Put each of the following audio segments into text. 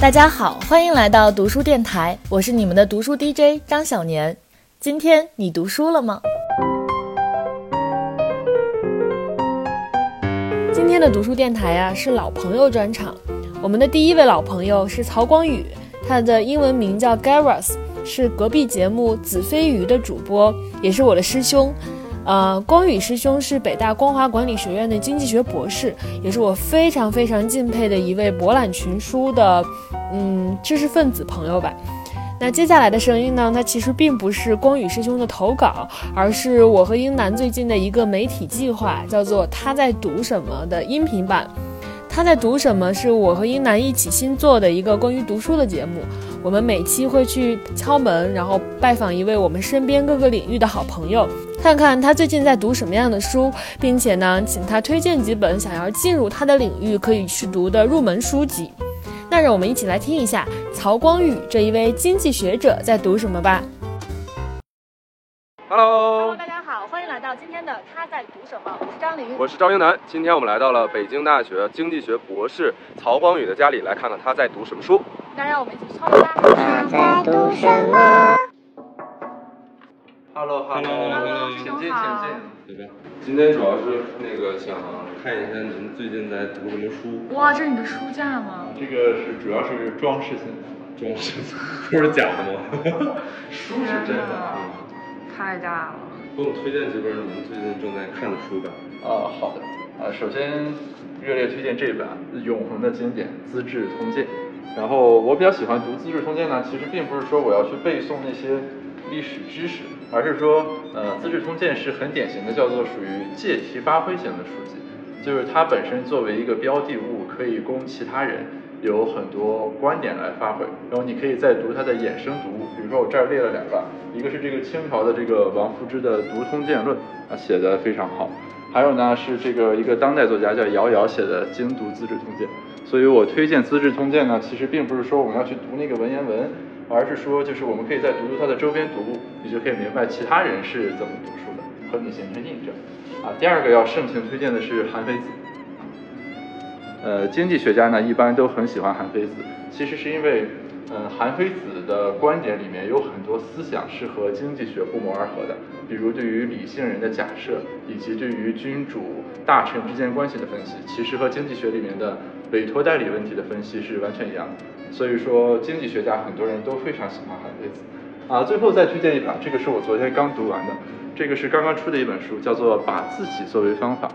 大家好，欢迎来到读书电台，我是你们的读书 DJ 张小年。今天你读书了吗？今天的读书电台呀是老朋友专场，我们的第一位老朋友是曹光宇，他的英文名叫 Garrus，是隔壁节目子非鱼的主播，也是我的师兄。呃，光宇师兄是北大光华管理学院的经济学博士，也是我非常非常敬佩的一位博览群书的，嗯，知识分子朋友吧。那接下来的声音呢，它其实并不是光宇师兄的投稿，而是我和英男最近的一个媒体计划，叫做“他在读什么”的音频版。他在读什么？是我和英男一起新做的一个关于读书的节目。我们每期会去敲门，然后拜访一位我们身边各个领域的好朋友，看看他最近在读什么样的书，并且呢，请他推荐几本想要进入他的领域可以去读的入门书籍。那让我们一起来听一下曹光宇这一位经济学者在读什么吧。Hello，大家好，欢迎来到今天的他在读什么？我是张琳，我是张英男。今天我们来到了北京大学经济学博士曹光宇的家里，来看看他在读什么书。那让我们一起敲门吧。他在读什么？Hello，Hello，请进，请进。对吧？今天主要是那个想看一下您最近在读什么书。哇，这是你的书架吗？这个是主要是装饰性的，装饰性，书是假的吗？书是真的。太大了。给我推荐几本你们最近正在看的书吧。啊，好的。啊，首先热烈推荐这本永恒的经典《资治通鉴》。然后我比较喜欢读《资治通鉴》呢，其实并不是说我要去背诵那些历史知识，而是说，呃，《资治通鉴》是很典型的叫做属于借题发挥型的书籍，就是它本身作为一个标的物，可以供其他人有很多观点来发挥。然后你可以再读它的衍生读物，比如说我这儿列了两个，一个是这个清朝的这个王夫之的《读通鉴论》，啊，写的非常好。还有呢是这个一个当代作家叫姚遥写的《精读资治通鉴》。所以我推荐《资治通鉴》呢，其实并不是说我们要去读那个文言文，而是说就是我们可以再读读它的周边读物，你就可以明白其他人是怎么读书的，和你形成印证。啊，第二个要盛情推荐的是韩非子。呃，经济学家呢一般都很喜欢韩非子，其实是因为，呃，韩非子的观点里面有很多思想是和经济学不谋而合的，比如对于理性人的假设，以及对于君主大臣之间关系的分析，其实和经济学里面的。委托代理问题的分析是完全一样的，所以说经济学家很多人都非常喜欢韩非子。啊，最后再推荐一本，这个是我昨天刚读完的，这个是刚刚出的一本书，叫做《把自己作为方法》。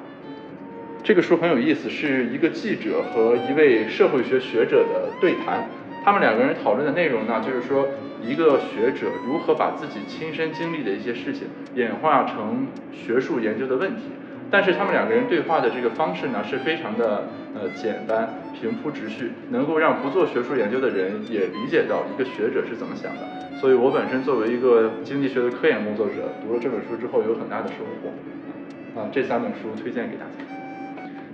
这个书很有意思，是一个记者和一位社会学学者的对谈，他们两个人讨论的内容呢，就是说一个学者如何把自己亲身经历的一些事情演化成学术研究的问题。但是他们两个人对话的这个方式呢，是非常的呃简单、平铺直叙，能够让不做学术研究的人也理解到一个学者是怎么想的。所以我本身作为一个经济学的科研工作者，读了这本书之后有很大的收获。啊，这三本书推荐给大家。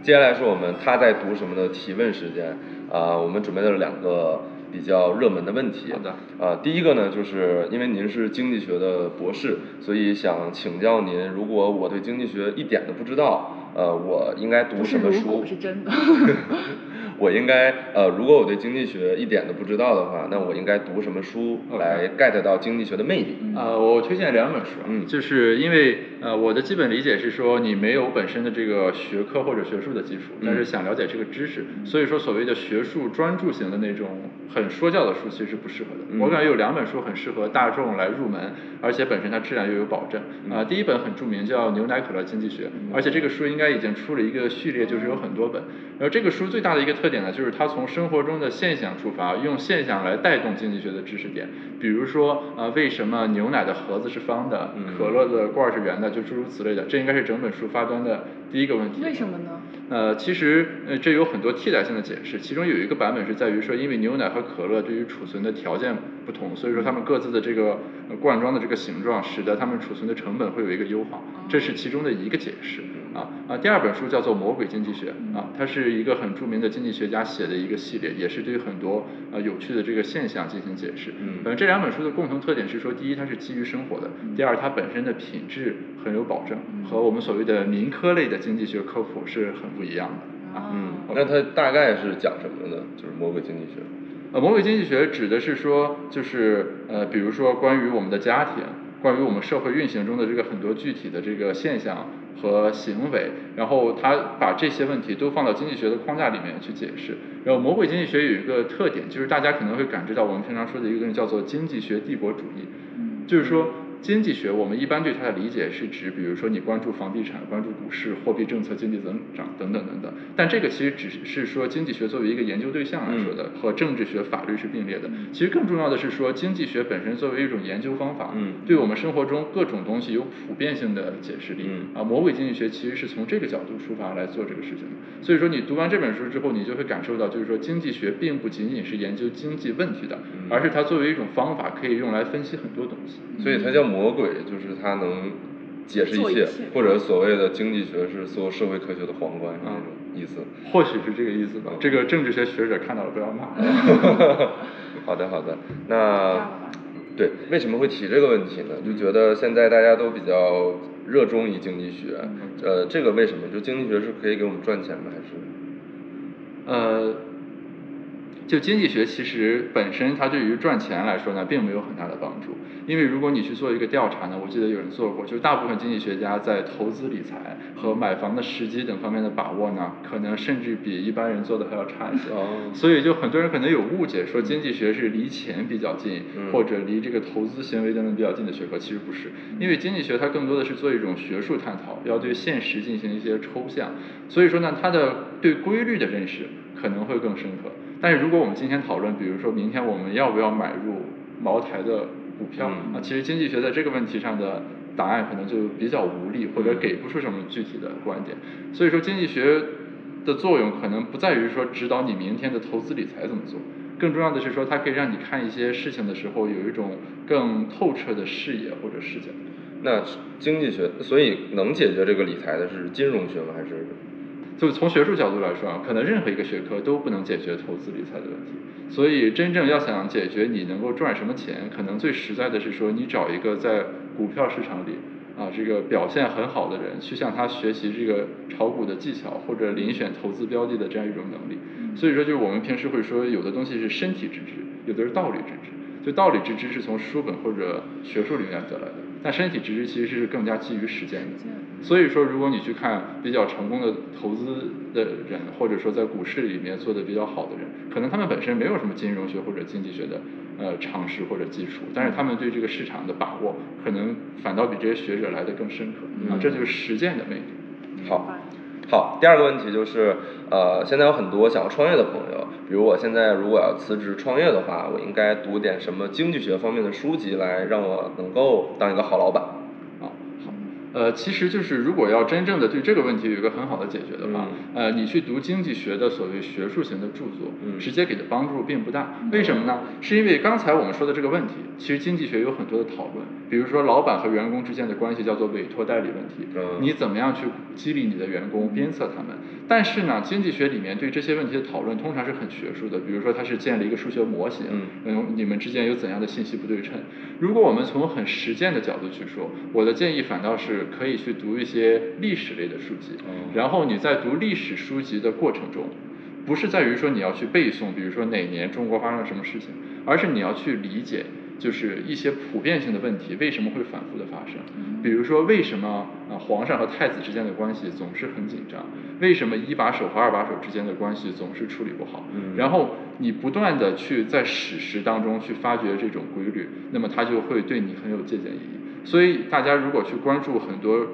接下来是我们他在读什么的提问时间啊，我们准备了两个。比较热门的问题。好的。呃，第一个呢，就是因为您是经济学的博士，所以想请教您，如果我对经济学一点都不知道，呃，我应该读什么书？是真的。我应该呃，如果我对经济学一点都不知道的话，那我应该读什么书来 get 到经济学的魅力？呃，我推荐两本书，嗯，就是因为呃，我的基本理解是说，你没有本身的这个学科或者学术的基础，但是想了解这个知识，所以说所谓的学术专注型的那种很说教的书其实是不适合的。我感觉有两本书很适合大众来入门，而且本身它质量又有保证。啊，第一本很著名，叫《牛奶可乐经济学》，而且这个书应该已经出了一个序列，就是有很多本。然后这个书最大的一个特点呢，就是它从生活中的现象出发，用现象来带动经济学的知识点。比如说，呃，为什么牛奶的盒子是方的，可乐的罐是圆的，就诸如此类的。这应该是整本书发端的第一个问题。为什么呢？呃，其实呃这有很多替代性的解释，其中有一个版本是在于说，因为牛奶和可乐对于储存的条件不同，所以说它们各自的这个罐装的这个形状，使得它们储存的成本会有一个优化，这是其中的一个解释。啊啊，第二本书叫做《魔鬼经济学》啊，它是一个很著名的经济学家写的一个系列，也是对很多呃有趣的这个现象进行解释。嗯，呃这两本书的共同特点是说，第一它是基于生活的，第二它本身的品质很有保证，和我们所谓的民科类的经济学科普是很不一样的。啊嗯，那它大概是讲什么的呢？就是《魔鬼经济学》。呃，魔鬼经济学指的是说，就是呃，比如说关于我们的家庭，关于我们社会运行中的这个很多具体的这个现象和行为，然后他把这些问题都放到经济学的框架里面去解释。然后魔鬼经济学有一个特点，就是大家可能会感知到我们平常说的一个东西叫做经济学帝国主义，就是说。经济学，我们一般对它的理解是指，比如说你关注房地产、关注股市、货币政策、经济增长等等等等。但这个其实只是说经济学作为一个研究对象来说的，和政治学、法律是并列的。其实更重要的是说，经济学本身作为一种研究方法，对我们生活中各种东西有普遍性的解释力。啊，魔鬼经济学其实是从这个角度出发来做这个事情的。所以说，你读完这本书之后，你就会感受到，就是说经济学并不仅仅是研究经济问题的，而是它作为一种方法，可以用来分析很多东西。所以它叫。魔鬼就是他能解释一切，或者所谓的经济学是所有社会科学的皇冠那种意思。或许是这个意思吧。这个政治学学者看到了不要骂。好的好的，那对为什么会提这个问题呢？就觉得现在大家都比较热衷于经济学，呃，这个为什么？就经济学是可以给我们赚钱吗，还是？呃，就经济学其实本身它对于赚钱来说呢，并没有很大的帮助。因为如果你去做一个调查呢，我记得有人做过，就是大部分经济学家在投资理财和买房的时机等方面的把握呢，可能甚至比一般人做的还要差一些。哦。所以就很多人可能有误解，说经济学是离钱比较近，或者离这个投资行为等等比较近的学科，其实不是。因为经济学它更多的是做一种学术探讨，要对现实进行一些抽象，所以说呢，它的对规律的认识可能会更深刻。但是如果我们今天讨论，比如说明天我们要不要买入茅台的？股票啊，其实经济学在这个问题上的答案可能就比较无力，或者给不出什么具体的观点。所以说，经济学的作用可能不在于说指导你明天的投资理财怎么做，更重要的是说它可以让你看一些事情的时候有一种更透彻的视野或者视角。那经济学，所以能解决这个理财的是金融学吗？还是？就从学术角度来说啊，可能任何一个学科都不能解决投资理财的问题。所以，真正要想解决你能够赚什么钱，可能最实在的是说，你找一个在股票市场里啊这个表现很好的人，去向他学习这个炒股的技巧，或者遴选投资标的的这样一种能力。所以说，就是我们平时会说，有的东西是身体之知，有的是道理之知。就道理之知是从书本或者学术里面得来的，但身体直觉其实是更加基于实践的。所以说，如果你去看比较成功的投资的人，或者说在股市里面做的比较好的人，可能他们本身没有什么金融学或者经济学的呃常识或者基础，但是他们对这个市场的把握，可能反倒比这些学者来的更深刻啊，这就是实践的魅力。好。好，第二个问题就是，呃，现在有很多想要创业的朋友，比如我现在如果要辞职创业的话，我应该读点什么经济学方面的书籍来让我能够当一个好老板？呃，其实就是如果要真正的对这个问题有一个很好的解决的话，呃，你去读经济学的所谓学术型的著作，直接给的帮助并不大。为什么呢？是因为刚才我们说的这个问题，其实经济学有很多的讨论，比如说老板和员工之间的关系叫做委托代理问题，你怎么样去激励你的员工，鞭策他们？但是呢，经济学里面对这些问题的讨论通常是很学术的，比如说它是建立一个数学模型，嗯，你们之间有怎样的信息不对称？如果我们从很实践的角度去说，我的建议反倒是可以去读一些历史类的书籍，然后你在读历史书籍的过程中，不是在于说你要去背诵，比如说哪年中国发生了什么事情，而是你要去理解。就是一些普遍性的问题为什么会反复的发生？比如说为什么啊皇上和太子之间的关系总是很紧张？为什么一把手和二把手之间的关系总是处理不好？然后你不断的去在史实当中去发掘这种规律，那么它就会对你很有借鉴意义。所以大家如果去关注很多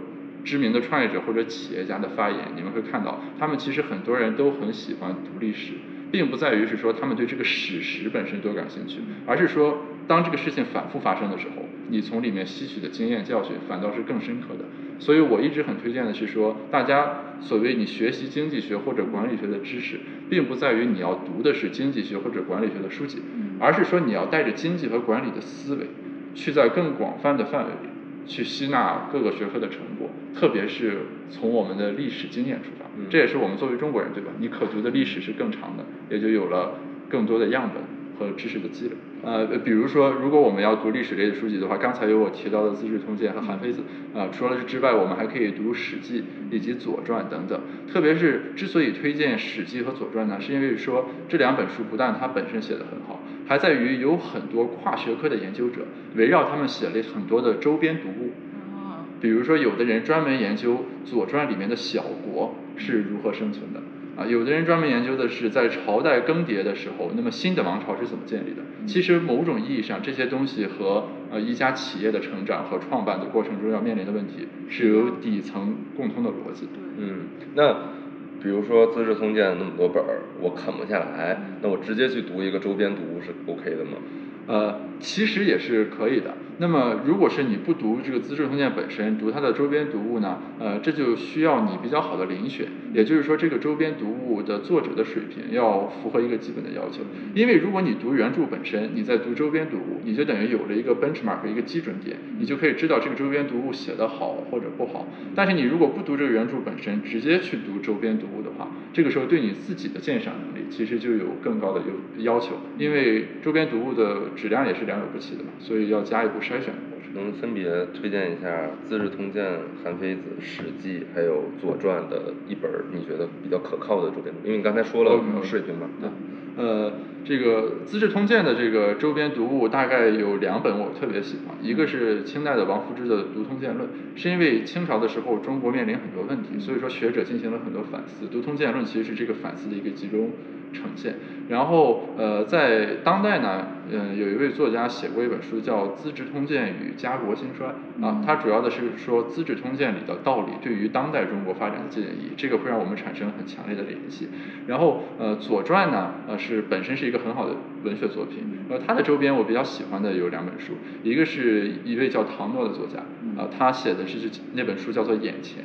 知名的创业者或者企业家的发言，你们会看到他们其实很多人都很喜欢读历史。并不在于是说他们对这个史实本身多感兴趣，而是说当这个事情反复发生的时候，你从里面吸取的经验教训反倒是更深刻的。所以我一直很推荐的是说，大家所谓你学习经济学或者管理学的知识，并不在于你要读的是经济学或者管理学的书籍，而是说你要带着经济和管理的思维，去在更广泛的范围里去吸纳各个学科的成果，特别是从我们的历史经验出发。这也是我们作为中国人，对吧？你可读的历史是更长的，也就有了更多的样本和知识的积累。呃，比如说，如果我们要读历史类的书籍的话，刚才有我提到的《资治通鉴》和《韩非子》啊，除了这之外，我们还可以读《史记》以及《左传》等等。特别是之所以推荐《史记》和《左传》呢，是因为说这两本书不但它本身写的很好，还在于有很多跨学科的研究者围绕他们写了很多的周边读物。比如说，有的人专门研究《左传》里面的小国是如何生存的。啊，有的人专门研究的是在朝代更迭的时候，那么新的王朝是怎么建立的？其实某种意义上，这些东西和呃一家企业的成长和创办的过程中要面临的问题是有底层共通的逻辑。嗯，那比如说《资治通鉴》那么多本儿，我啃不下来，那我直接去读一个周边读物是 OK 的吗？呃，其实也是可以的。那么，如果是你不读这个《资治通鉴》本身，读它的周边读物呢？呃，这就需要你比较好的遴选。也就是说，这个周边读物的作者的水平要符合一个基本的要求。因为如果你读原著本身，你在读周边读物，你就等于有了一个 benchmark 一个基准点，你就可以知道这个周边读物写得好或者不好。但是你如果不读这个原著本身，直接去读周边读物的话，这个时候对你自己的鉴赏能力其实就有更高的要要求。因为周边读物的质量也是良莠不齐的嘛，所以要加一步筛选。能分别推荐一下《资治通鉴》《韩非子》《史记》还有《左传》的一本你觉得比较可靠的周边？因为你刚才说了水平嘛。对。呃，这个《资治通鉴》的这个周边读物大概有两本我特别喜欢，一个是清代的王夫之的《读通鉴论》，是因为清朝的时候中国面临很多问题，所以说学者进行了很多反思，《读通鉴论》其实是这个反思的一个集中。呈现，然后呃，在当代呢，嗯，有一位作家写过一本书叫《资治通鉴与家国兴衰》啊，它主要的是说《资治通鉴》里的道理对于当代中国发展的建议，这个会让我们产生很强烈的联系。然后呃，《左传》呢，呃，是本身是一个很好的文学作品，呃，它的周边我比较喜欢的有两本书，一个是一位叫唐诺的作家，啊，他写的是那本书叫做《眼前》。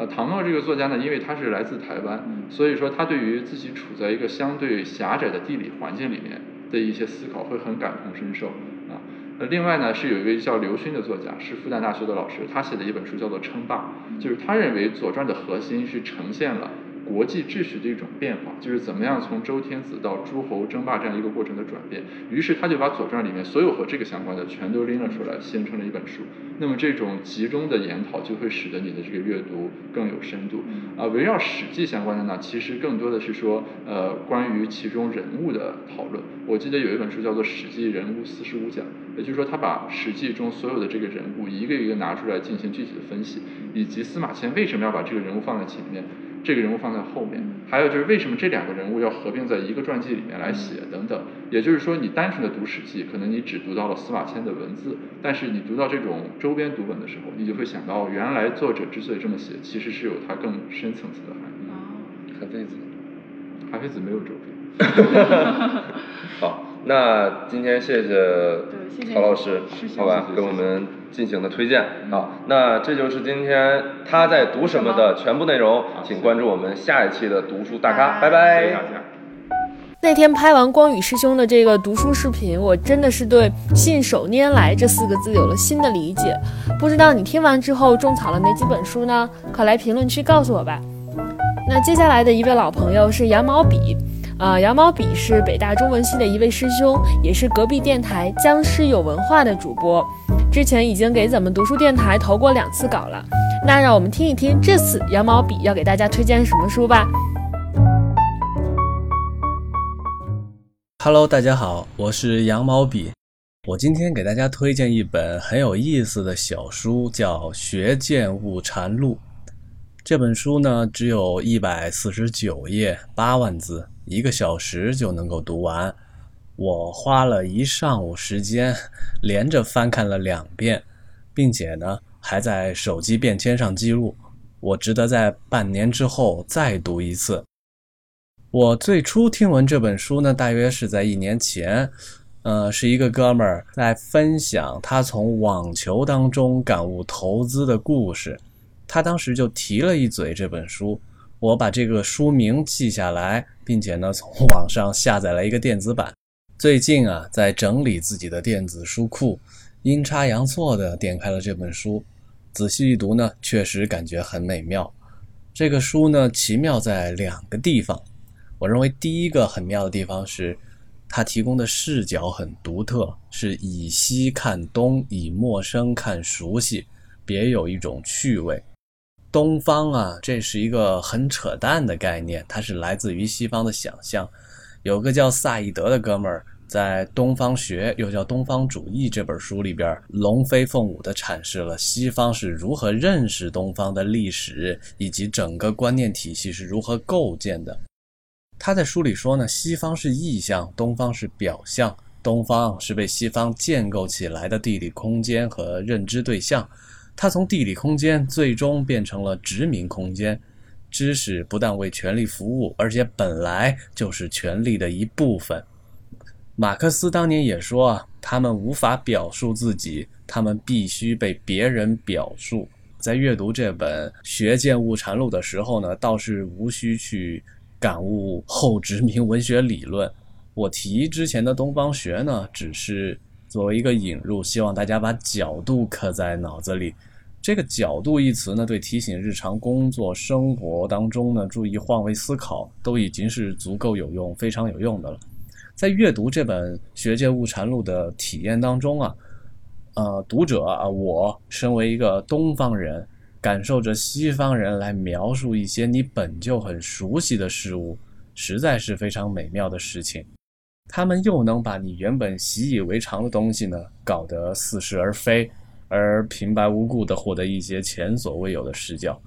呃，唐诺这个作家呢，因为他是来自台湾，所以说他对于自己处在一个相对狭窄的地理环境里面的一些思考会很感同身受啊。呃，另外呢是有一位叫刘勋的作家，是复旦大学的老师，他写的一本书叫做《称霸》，就是他认为《左传》的核心是呈现了。国际秩序的一种变化，就是怎么样从周天子到诸侯争霸这样一个过程的转变。于是他就把《左传》里面所有和这个相关的全都拎了出来，形成了一本书。那么这种集中的研讨就会使得你的这个阅读更有深度。啊，围绕《史记》相关的呢，其实更多的是说，呃，关于其中人物的讨论。我记得有一本书叫做《史记人物四十五讲》，也就是说他把《史记》中所有的这个人物一个一个拿出来进行具体的分析，以及司马迁为什么要把这个人物放在前面。这个人物放在后面，还有就是为什么这两个人物要合并在一个传记里面来写等等。也就是说，你单纯的读《史记》，可能你只读到了司马迁的文字，但是你读到这种周边读本的时候，你就会想到，原来作者之所以这么写，其实是有他更深层次的含义。韩非子，韩非子没有周边。好，那今天谢谢曹老师，好吧，给我们。进行的推荐好，那这就是今天他在读什么的全部内容，请关注我们下一期的读书大咖，拜拜。那天拍完光宇师兄的这个读书视频，我真的是对“信手拈来”这四个字有了新的理解。不知道你听完之后种草了哪几本书呢？快来评论区告诉我吧。那接下来的一位老朋友是羊毛笔，啊，羊毛笔是北大中文系的一位师兄，也是隔壁电台《僵尸有文化》的主播。之前已经给咱们读书电台投过两次稿了，那让我们听一听这次羊毛笔要给大家推荐什么书吧。Hello，大家好，我是羊毛笔，我今天给大家推荐一本很有意思的小书，叫《学剑悟禅录》。这本书呢，只有一百四十九页，八万字，一个小时就能够读完。我花了一上午时间，连着翻看了两遍，并且呢，还在手机便签上记录。我值得在半年之后再读一次。我最初听闻这本书呢，大约是在一年前，呃，是一个哥们儿在分享他从网球当中感悟投资的故事，他当时就提了一嘴这本书。我把这个书名记下来，并且呢，从网上下载了一个电子版。最近啊，在整理自己的电子书库，阴差阳错的点开了这本书，仔细一读呢，确实感觉很美妙。这个书呢，奇妙在两个地方。我认为第一个很妙的地方是，它提供的视角很独特，是以西看东，以陌生看熟悉，别有一种趣味。东方啊，这是一个很扯淡的概念，它是来自于西方的想象。有个叫萨义德的哥们儿，在《东方学》又叫《东方主义》这本书里边，龙飞凤舞地阐释了西方是如何认识东方的历史，以及整个观念体系是如何构建的。他在书里说呢，西方是意象，东方是表象。东方是被西方建构起来的地理空间和认知对象，它从地理空间最终变成了殖民空间。知识不但为权力服务，而且本来就是权力的一部分。马克思当年也说啊，他们无法表述自己，他们必须被别人表述。在阅读这本《学剑物禅录》的时候呢，倒是无需去。感悟后殖民文学理论，我提之前的东方学呢，只是作为一个引入，希望大家把角度刻在脑子里。这个角度一词呢，对提醒日常工作生活当中呢，注意换位思考，都已经是足够有用、非常有用的了。在阅读这本《学界误禅录》的体验当中啊，呃，读者啊，我身为一个东方人。感受着西方人来描述一些你本就很熟悉的事物，实在是非常美妙的事情。他们又能把你原本习以为常的东西呢，搞得似是而非，而平白无故地获得一些前所未有的视角，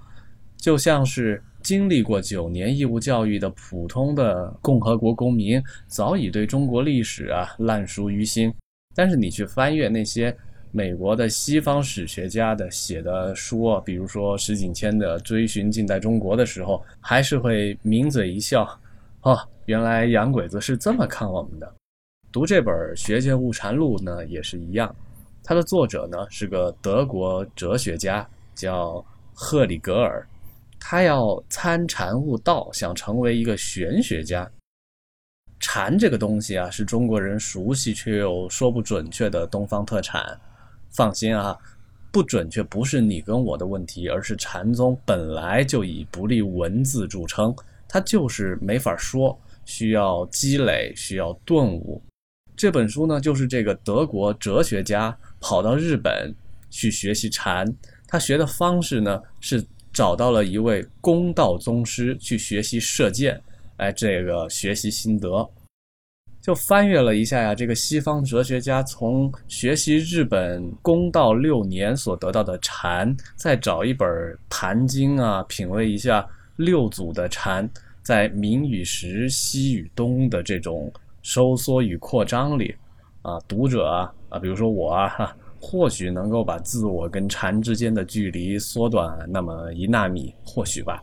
就像是经历过九年义务教育的普通的共和国公民，早已对中国历史啊烂熟于心。但是你去翻阅那些。美国的西方史学家的写的书，比如说石景谦的《追寻近代中国》的时候，还是会抿嘴一笑，哦，原来洋鬼子是这么看我们的。读这本《学界误禅录》呢，也是一样，它的作者呢是个德国哲学家，叫赫里格尔，他要参禅悟道，想成为一个玄学家。禅这个东西啊，是中国人熟悉却又说不准确的东方特产。放心啊，不准确不是你跟我的问题，而是禅宗本来就以不立文字著称，它就是没法说，需要积累，需要顿悟。这本书呢，就是这个德国哲学家跑到日本去学习禅，他学的方式呢是找到了一位公道宗师去学习射箭，哎，这个学习心得。就翻阅了一下呀，这个西方哲学家从学习日本公道六年所得到的禅，再找一本《坛经》啊，品味一下六祖的禅，在明与时、西与东的这种收缩与扩张里，啊，读者啊啊，比如说我啊，哈或许能够把自我跟禅之间的距离缩短那么一纳米，或许吧。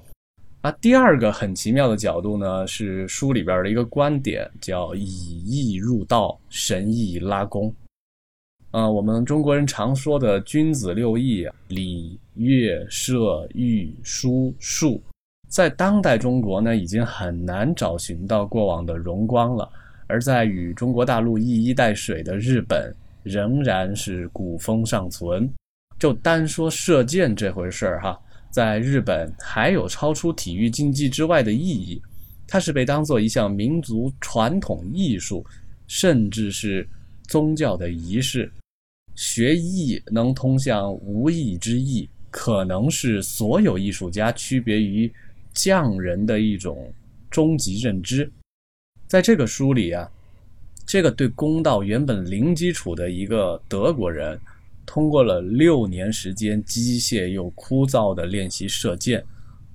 啊，第二个很奇妙的角度呢，是书里边的一个观点，叫以义入道，神意拉弓。啊，我们中国人常说的君子六艺，礼、乐、射、御、书、数，在当代中国呢，已经很难找寻到过往的荣光了。而在与中国大陆一衣带水的日本，仍然是古风尚存。就单说射箭这回事儿哈。在日本，还有超出体育竞技之外的意义，它是被当做一项民族传统艺术，甚至是宗教的仪式。学艺能通向无艺之艺，可能是所有艺术家区别于匠人的一种终极认知。在这个书里啊，这个对公道原本零基础的一个德国人。通过了六年时间机械又枯燥的练习射箭，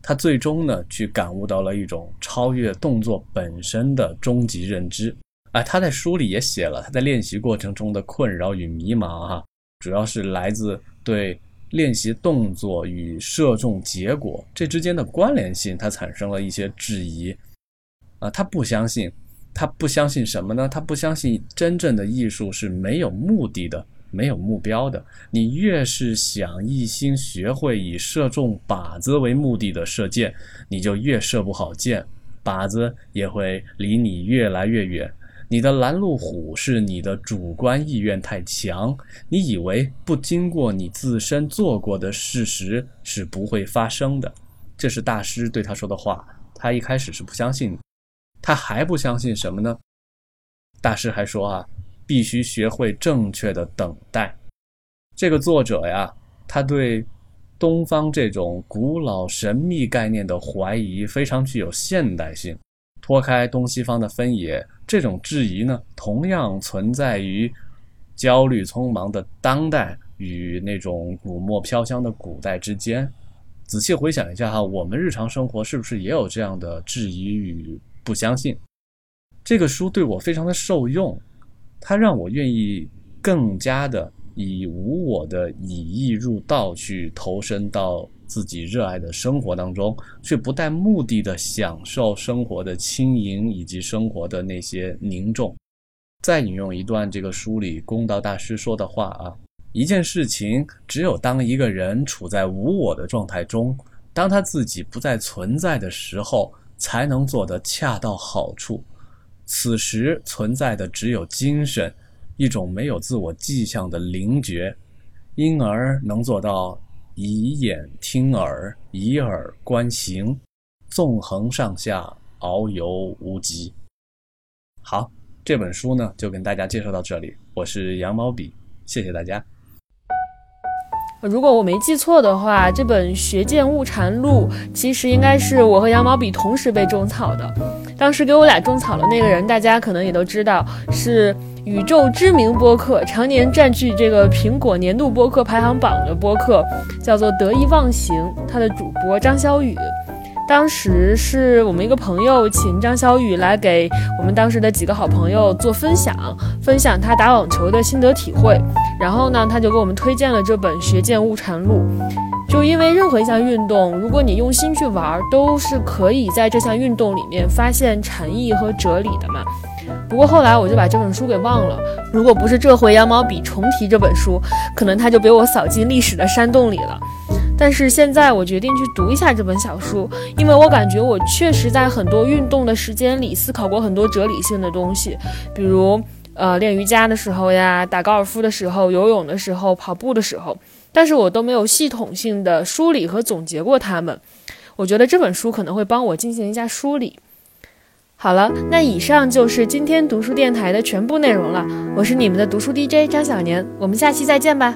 他最终呢去感悟到了一种超越动作本身的终极认知。哎，他在书里也写了他在练习过程中的困扰与迷茫哈，主要是来自对练习动作与射中结果这之间的关联性，他产生了一些质疑。啊，他不相信，他不相信什么呢？他不相信真正的艺术是没有目的的。没有目标的，你越是想一心学会以射中靶子为目的的射箭，你就越射不好箭，靶子也会离你越来越远。你的拦路虎是你的主观意愿太强，你以为不经过你自身做过的事实是不会发生的。这是大师对他说的话。他一开始是不相信，他还不相信什么呢？大师还说啊，必须学会正确的等待。这个作者呀，他对东方这种古老神秘概念的怀疑非常具有现代性。脱开东西方的分野，这种质疑呢，同样存在于焦虑匆忙的当代与那种古墨飘香的古代之间。仔细回想一下哈，我们日常生活是不是也有这样的质疑与不相信？这个书对我非常的受用，它让我愿意更加的以无我的以意入道去投身到自己热爱的生活当中，却不带目的的享受生活的轻盈以及生活的那些凝重。再引用一段这个书里公道大师说的话啊，一件事情只有当一个人处在无我的状态中，当他自己不再存在的时候，才能做得恰到好处。此时存在的只有精神，一种没有自我迹象的灵觉，因而能做到以眼听耳，以耳观行，纵横上下，遨游无极。好，这本书呢就跟大家介绍到这里。我是羊毛笔，谢谢大家。如果我没记错的话，这本《学剑误禅录》其实应该是我和羊毛笔同时被种草的。当时给我俩种草的那个人，大家可能也都知道，是宇宙知名播客，常年占据这个苹果年度播客排行榜的播客，叫做得意忘形。他的主播张小雨。当时是我们一个朋友请张小雨来给我们当时的几个好朋友做分享，分享他打网球的心得体会。然后呢，他就给我们推荐了这本《学剑误禅录》。就因为任何一项运动，如果你用心去玩，都是可以在这项运动里面发现禅意和哲理的嘛。不过后来我就把这本书给忘了。如果不是这回羊毛笔重提这本书，可能它就被我扫进历史的山洞里了。但是现在我决定去读一下这本小书，因为我感觉我确实在很多运动的时间里思考过很多哲理性的东西，比如呃练瑜伽的时候呀，打高尔夫的时候，游泳的时候，跑步的时候，但是我都没有系统性的梳理和总结过它们。我觉得这本书可能会帮我进行一下梳理。好了，那以上就是今天读书电台的全部内容了。我是你们的读书 DJ 张小年，我们下期再见吧。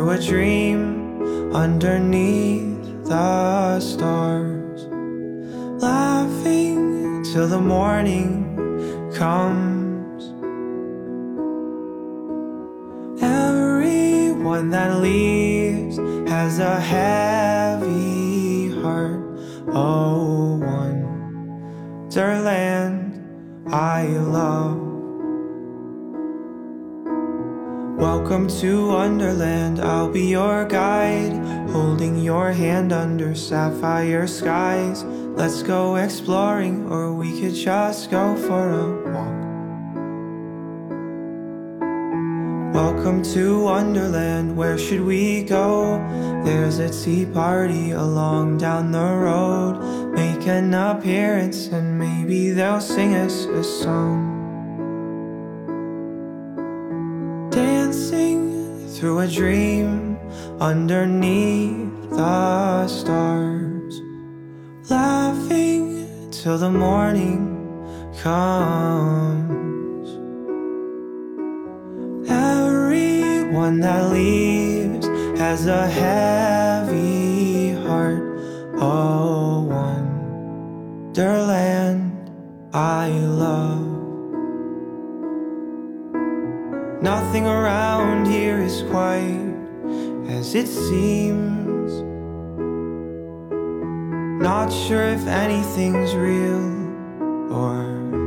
Through a dream underneath the stars. Laughing till the morning comes. Everyone that leaves has a heavy heart. Oh, wonderland I love. Welcome to Wonderland, I'll be your guide, holding your hand under sapphire skies. Let's go exploring, or we could just go for a walk. Welcome to Wonderland, where should we go? There's a tea party along down the road. Make an appearance, and maybe they'll sing us a song. Through a dream underneath the stars. Laughing till the morning comes. Everyone that leaves has a heavy heart. Oh, wonderland I love. Nothing around is quite as it seems. Not sure if anything's real or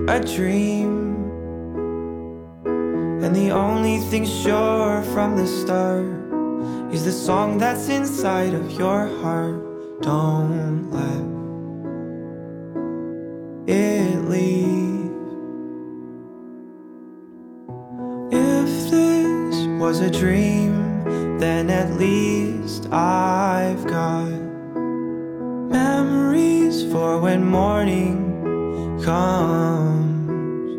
a dream. And the only thing sure from the start is the song that's inside of your heart. Don't let it leave. Was a dream, then at least I've got memories for when morning comes.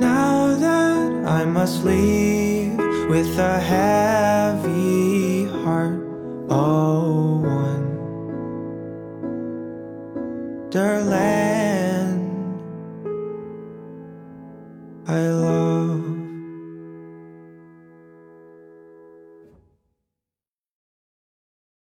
Now that I must leave with a heavy heart, oh, wonderland I.